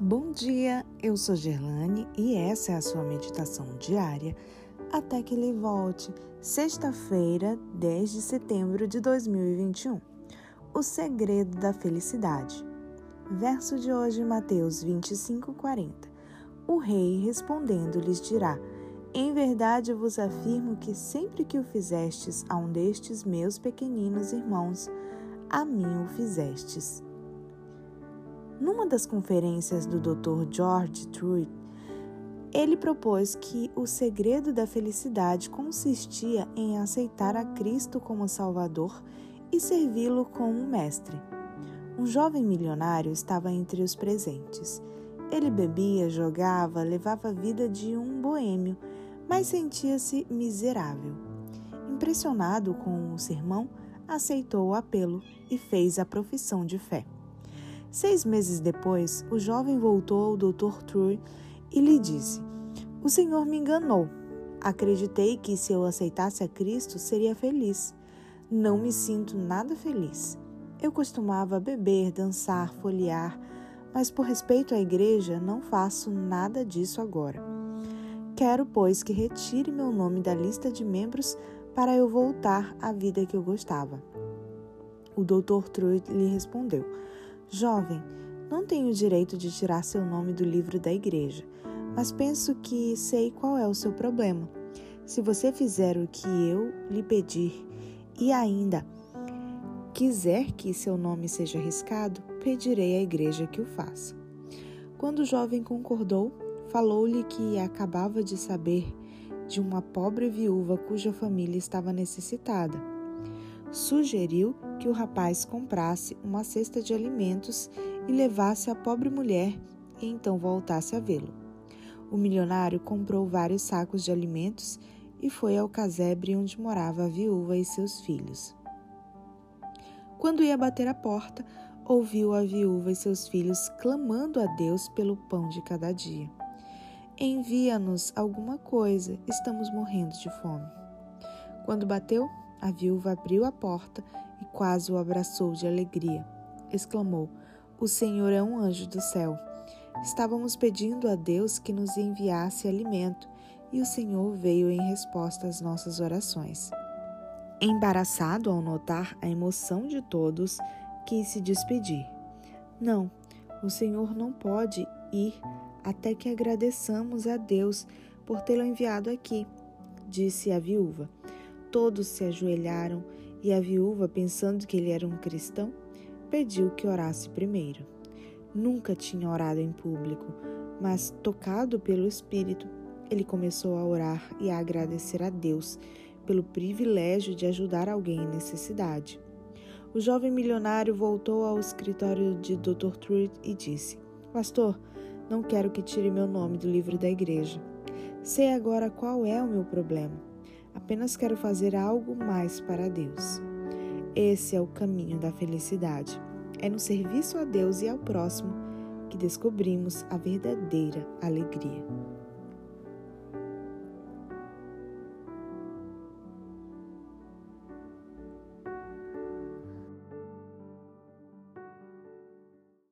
Bom dia, eu sou Gerlane e essa é a sua meditação diária até que ele volte, sexta-feira, 10 de setembro de 2021. O segredo da felicidade. Verso de hoje, Mateus 25, 40. O rei respondendo lhes dirá: Em verdade vos afirmo que sempre que o fizestes a um destes meus pequeninos irmãos, a mim o fizestes. Numa das conferências do Dr. George Truitt, ele propôs que o segredo da felicidade consistia em aceitar a Cristo como Salvador e servi-lo como mestre. Um jovem milionário estava entre os presentes. Ele bebia, jogava, levava a vida de um boêmio, mas sentia-se miserável. Impressionado com o sermão, aceitou o apelo e fez a profissão de fé. Seis meses depois, o jovem voltou ao Dr. True e lhe disse: O Senhor me enganou. Acreditei que se eu aceitasse a Cristo seria feliz. Não me sinto nada feliz. Eu costumava beber, dançar, folhear, mas por respeito à igreja não faço nada disso agora. Quero, pois, que retire meu nome da lista de membros para eu voltar à vida que eu gostava. O Dr. True lhe respondeu: Jovem, não tenho o direito de tirar seu nome do livro da igreja, mas penso que sei qual é o seu problema. Se você fizer o que eu lhe pedir e ainda quiser que seu nome seja arriscado, pedirei à igreja que o faça. Quando o jovem concordou, falou-lhe que acabava de saber de uma pobre viúva cuja família estava necessitada sugeriu que o rapaz comprasse uma cesta de alimentos e levasse a pobre mulher e então voltasse a vê-lo. O milionário comprou vários sacos de alimentos e foi ao casebre onde morava a viúva e seus filhos. Quando ia bater a porta, ouviu a viúva e seus filhos clamando a Deus pelo pão de cada dia. Envia-nos alguma coisa, estamos morrendo de fome. Quando bateu, a viúva abriu a porta e quase o abraçou de alegria. Exclamou: O Senhor é um anjo do céu. Estávamos pedindo a Deus que nos enviasse alimento e o Senhor veio em resposta às nossas orações. Embaraçado ao notar a emoção de todos, quis se despedir. Não, o Senhor não pode ir até que agradeçamos a Deus por tê-lo enviado aqui, disse a viúva. Todos se ajoelharam e a viúva, pensando que ele era um cristão, pediu que orasse primeiro. Nunca tinha orado em público, mas, tocado pelo Espírito, ele começou a orar e a agradecer a Deus pelo privilégio de ajudar alguém em necessidade. O jovem milionário voltou ao escritório de Dr. Truitt e disse: Pastor, não quero que tire meu nome do livro da igreja. Sei agora qual é o meu problema. Apenas quero fazer algo mais para Deus. Esse é o caminho da felicidade. É no serviço a Deus e ao próximo que descobrimos a verdadeira alegria.